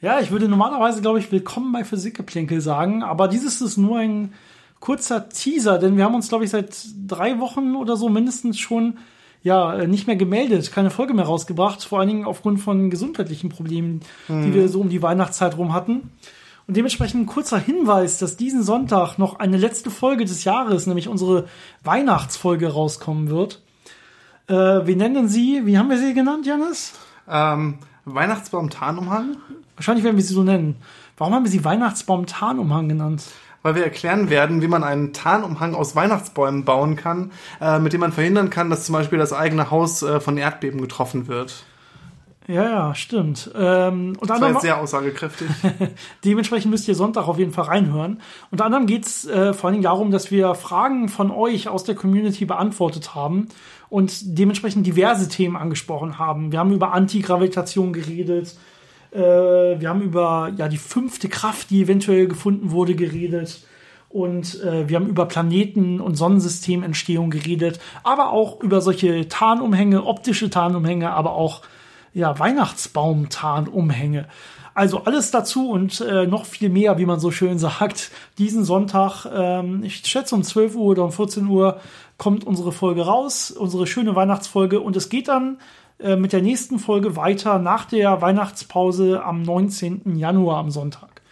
Ja, ich würde normalerweise, glaube ich, willkommen bei Physikgeplänkel sagen, aber dieses ist nur ein kurzer Teaser, denn wir haben uns, glaube ich, seit drei Wochen oder so mindestens schon ja nicht mehr gemeldet, keine Folge mehr rausgebracht, vor allen Dingen aufgrund von gesundheitlichen Problemen, mhm. die wir so um die Weihnachtszeit rum hatten. Und dementsprechend ein kurzer Hinweis, dass diesen Sonntag noch eine letzte Folge des Jahres, nämlich unsere Weihnachtsfolge rauskommen wird. Äh, wir nennen sie, wie haben wir sie genannt, Janis? Ähm, Weihnachtsbaum-Tarnumhang? Wahrscheinlich werden wir sie so nennen. Warum haben wir sie Weihnachtsbaum-Tarnumhang genannt? Weil wir erklären werden, wie man einen Tarnumhang aus Weihnachtsbäumen bauen kann, äh, mit dem man verhindern kann, dass zum Beispiel das eigene Haus äh, von Erdbeben getroffen wird. Ja, ja, stimmt. Ähm, das war jetzt sehr aussagekräftig. dementsprechend müsst ihr Sonntag auf jeden Fall reinhören. Unter anderem geht's äh, vor allen Dingen darum, dass wir Fragen von euch aus der Community beantwortet haben und dementsprechend diverse Themen angesprochen haben. Wir haben über Antigravitation geredet, äh, wir haben über ja die fünfte Kraft, die eventuell gefunden wurde, geredet. Und äh, wir haben über Planeten- und Sonnensystementstehung geredet, aber auch über solche Tarnumhänge, optische Tarnumhänge, aber auch ja, Weihnachtsbaum-Tarnumhänge. Also alles dazu und äh, noch viel mehr, wie man so schön sagt. Diesen Sonntag, ähm, ich schätze um 12 Uhr oder um 14 Uhr, kommt unsere Folge raus, unsere schöne Weihnachtsfolge. Und es geht dann äh, mit der nächsten Folge weiter nach der Weihnachtspause am 19. Januar am Sonntag.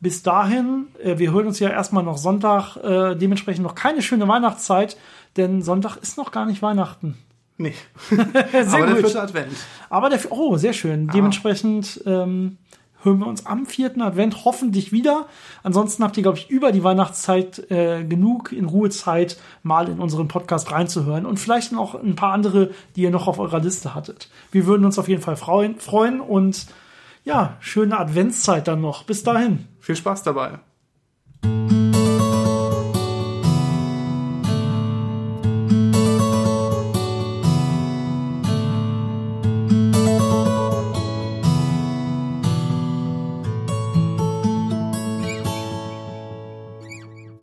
Bis dahin, äh, wir hören uns ja erstmal noch Sonntag, äh, dementsprechend noch keine schöne Weihnachtszeit, denn Sonntag ist noch gar nicht Weihnachten. Nee. sehr Aber gut. der vierte Advent. Aber der, oh, sehr schön. Ah. Dementsprechend ähm, hören wir uns am vierten Advent hoffentlich wieder. Ansonsten habt ihr, glaube ich, über die Weihnachtszeit äh, genug in Ruhezeit mal in unseren Podcast reinzuhören und vielleicht noch ein paar andere, die ihr noch auf eurer Liste hattet. Wir würden uns auf jeden Fall freuen, freuen und ja, schöne Adventszeit dann noch. Bis dahin. Viel Spaß dabei.